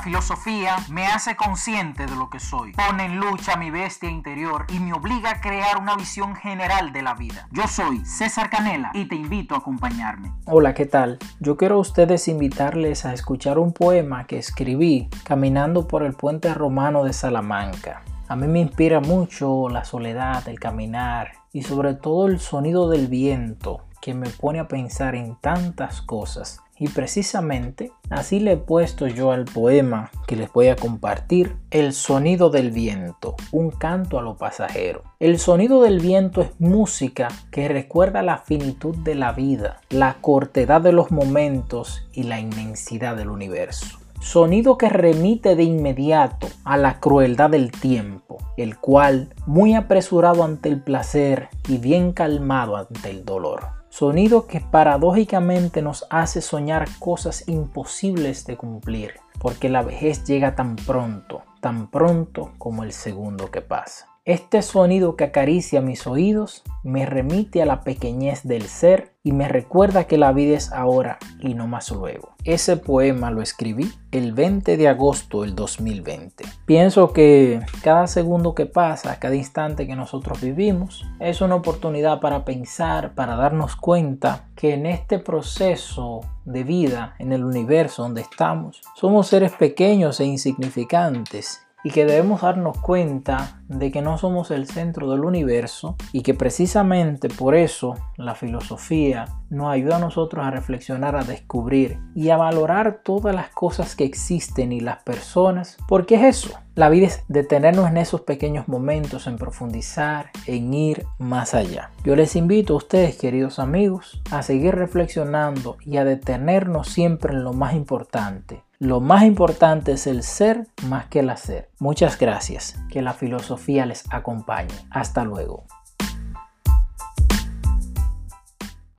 Filosofía me hace consciente de lo que soy, pone en lucha mi bestia interior y me obliga a crear una visión general de la vida. Yo soy César Canela y te invito a acompañarme. Hola, ¿qué tal? Yo quiero a ustedes invitarles a escuchar un poema que escribí caminando por el puente romano de Salamanca. A mí me inspira mucho la soledad, el caminar y sobre todo el sonido del viento que me pone a pensar en tantas cosas. Y precisamente así le he puesto yo al poema que les voy a compartir El sonido del viento, un canto a lo pasajero. El sonido del viento es música que recuerda la finitud de la vida, la cortedad de los momentos y la inmensidad del universo sonido que remite de inmediato a la crueldad del tiempo, el cual, muy apresurado ante el placer y bien calmado ante el dolor. Sonido que paradójicamente nos hace soñar cosas imposibles de cumplir, porque la vejez llega tan pronto, tan pronto como el segundo que pasa. Este sonido que acaricia mis oídos me remite a la pequeñez del ser y me recuerda que la vida es ahora y no más luego. Ese poema lo escribí el 20 de agosto del 2020. Pienso que cada segundo que pasa, cada instante que nosotros vivimos, es una oportunidad para pensar, para darnos cuenta que en este proceso de vida, en el universo donde estamos, somos seres pequeños e insignificantes y que debemos darnos cuenta de que no somos el centro del universo y que precisamente por eso la filosofía nos ayuda a nosotros a reflexionar, a descubrir y a valorar todas las cosas que existen y las personas, porque es eso. La vida es detenernos en esos pequeños momentos, en profundizar, en ir más allá. Yo les invito a ustedes, queridos amigos, a seguir reflexionando y a detenernos siempre en lo más importante, lo más importante es el ser más que el hacer. Muchas gracias. Que la filosofía les acompañe. Hasta luego.